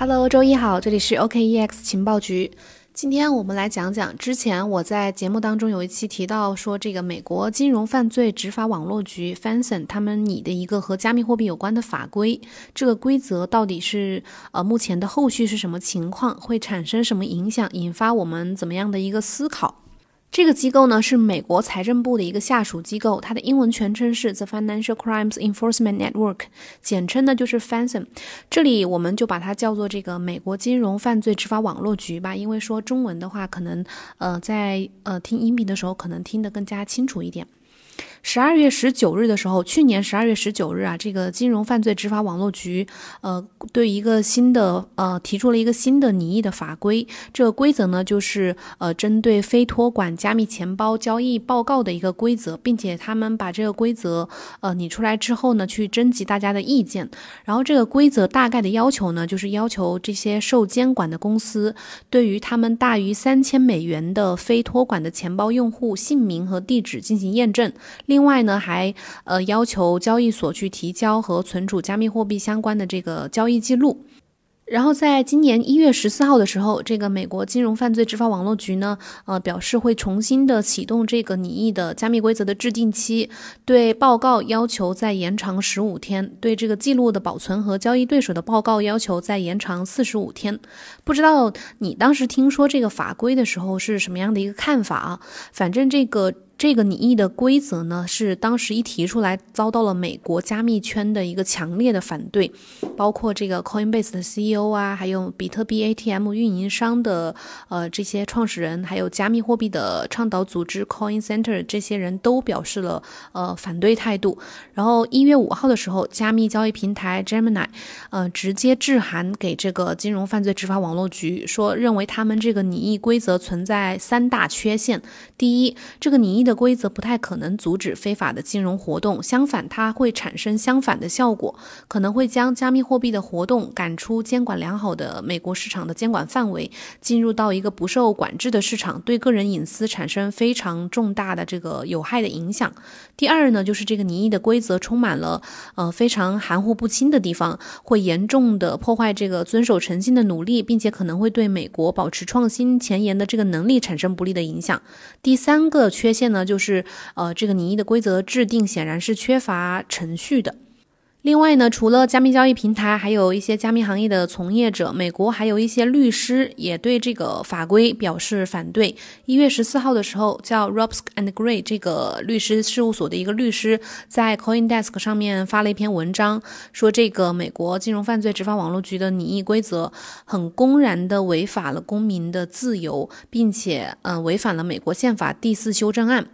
Hello，周一好，这里是 OKEX 情报局。今天我们来讲讲，之前我在节目当中有一期提到说，这个美国金融犯罪执法网络局 FANSON 他们拟的一个和加密货币有关的法规，这个规则到底是呃目前的后续是什么情况，会产生什么影响，引发我们怎么样的一个思考？这个机构呢是美国财政部的一个下属机构，它的英文全称是 The Financial Crimes Enforcement Network，简称呢就是 FinCEN。这里我们就把它叫做这个美国金融犯罪执法网络局吧，因为说中文的话，可能呃在呃听音频的时候可能听得更加清楚一点。十二月十九日的时候，去年十二月十九日啊，这个金融犯罪执法网络局，呃，对一个新的呃提出了一个新的拟议的法规。这个规则呢，就是呃针对非托管加密钱包交易报告的一个规则，并且他们把这个规则呃拟出来之后呢，去征集大家的意见。然后这个规则大概的要求呢，就是要求这些受监管的公司，对于他们大于三千美元的非托管的钱包用户姓名和地址进行验证。另外呢，还呃要求交易所去提交和存储加密货币相关的这个交易记录。然后在今年一月十四号的时候，这个美国金融犯罪执法网络局呢，呃表示会重新的启动这个拟议的加密规则的制定期，对报告要求再延长十五天，对这个记录的保存和交易对手的报告要求再延长四十五天。不知道你当时听说这个法规的时候是什么样的一个看法啊？反正这个。这个拟议的规则呢，是当时一提出来，遭到了美国加密圈的一个强烈的反对，包括这个 Coinbase 的 CEO 啊，还有比特币 ATM 运营商的呃这些创始人，还有加密货币的倡导组织 Coin Center 这些人都表示了呃反对态度。然后一月五号的时候，加密交易平台 Gemini 呃直接致函给这个金融犯罪执法网络局，说认为他们这个拟议规则存在三大缺陷。第一，这个拟议的规则不太可能阻止非法的金融活动，相反，它会产生相反的效果，可能会将加密货币的活动赶出监管良好的美国市场的监管范围，进入到一个不受管制的市场，对个人隐私产生非常重大的这个有害的影响。第二呢，就是这个拟议的规则充满了呃非常含糊不清的地方，会严重的破坏这个遵守诚信的努力，并且可能会对美国保持创新前沿的这个能力产生不利的影响。第三个缺陷呢？就是，呃，这个拟议的规则制定显然是缺乏程序的。另外呢，除了加密交易平台，还有一些加密行业的从业者，美国还有一些律师也对这个法规表示反对。一月十四号的时候，叫 Robsk and Gray 这个律师事务所的一个律师在 CoinDesk 上面发了一篇文章，说这个美国金融犯罪执法网络局的拟议规则很公然的违反了公民的自由，并且嗯违反了美国宪法第四修正案。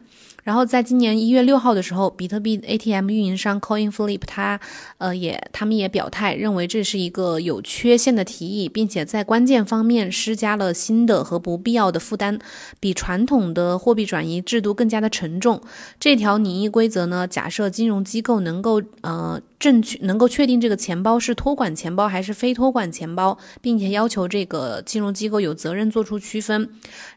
然后在今年一月六号的时候，比特币 ATM 运营商 CoinFlip，他呃也他们也表态认为这是一个有缺陷的提议，并且在关键方面施加了新的和不必要的负担，比传统的货币转移制度更加的沉重。这条拟议规则呢，假设金融机构能够呃。正确能够确定这个钱包是托管钱包还是非托管钱包，并且要求这个金融机构有责任做出区分。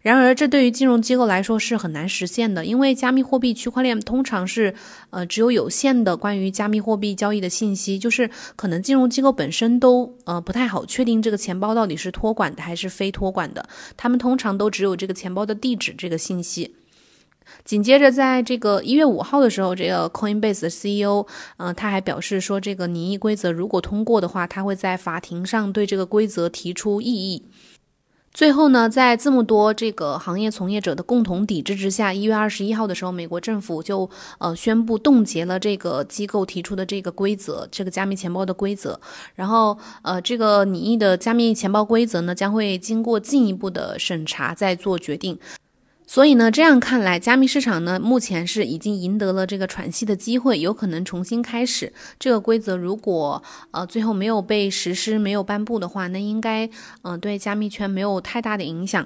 然而，这对于金融机构来说是很难实现的，因为加密货币区块链通常是呃只有有限的关于加密货币交易的信息，就是可能金融机构本身都呃不太好确定这个钱包到底是托管的还是非托管的，他们通常都只有这个钱包的地址这个信息。紧接着，在这个一月五号的时候，这个 Coinbase 的 CEO，嗯，他还表示说，这个拟议规则如果通过的话，他会在法庭上对这个规则提出异议。最后呢，在这么多这个行业从业者的共同抵制之下，一月二十一号的时候，美国政府就呃宣布冻结了这个机构提出的这个规则，这个加密钱包的规则。然后呃，这个拟议的加密钱包规则呢，将会经过进一步的审查再做决定。所以呢，这样看来，加密市场呢目前是已经赢得了这个喘息的机会，有可能重新开始。这个规则如果呃最后没有被实施、没有颁布的话，那应该嗯对加密圈没有太大的影响。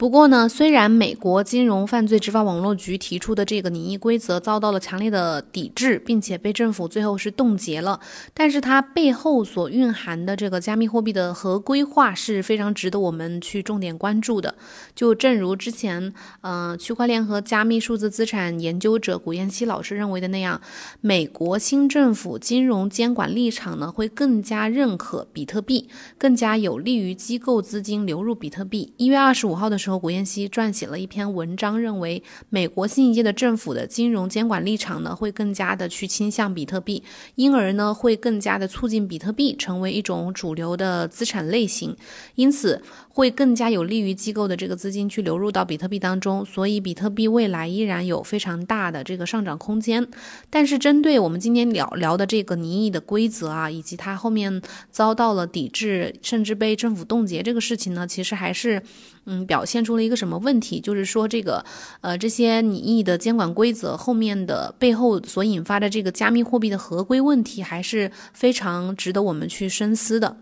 不过呢，虽然美国金融犯罪执法网络局提出的这个拟议规则遭到了强烈的抵制，并且被政府最后是冻结了，但是它背后所蕴含的这个加密货币的合规化是非常值得我们去重点关注的。就正如之前，呃，区块链和加密数字资产研究者古彦希老师认为的那样，美国新政府金融监管立场呢会更加认可比特币，更加有利于机构资金流入比特币。一月二十五号的时候。古彦希撰写了一篇文章，认为美国新一届的政府的金融监管立场呢，会更加的去倾向比特币，因而呢，会更加的促进比特币成为一种主流的资产类型，因此会更加有利于机构的这个资金去流入到比特币当中，所以比特币未来依然有非常大的这个上涨空间。但是，针对我们今天聊聊的这个拟议的规则啊，以及它后面遭到了抵制，甚至被政府冻结这个事情呢，其实还是。嗯，表现现出了一个什么问题？就是说，这个，呃，这些拟议的监管规则后面的背后所引发的这个加密货币的合规问题，还是非常值得我们去深思的。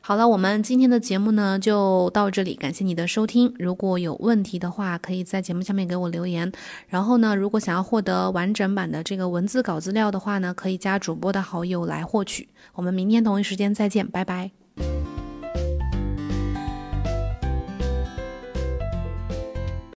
好了，我们今天的节目呢就到这里，感谢你的收听。如果有问题的话，可以在节目下面给我留言。然后呢，如果想要获得完整版的这个文字稿资料的话呢，可以加主播的好友来获取。我们明天同一时间再见，拜拜。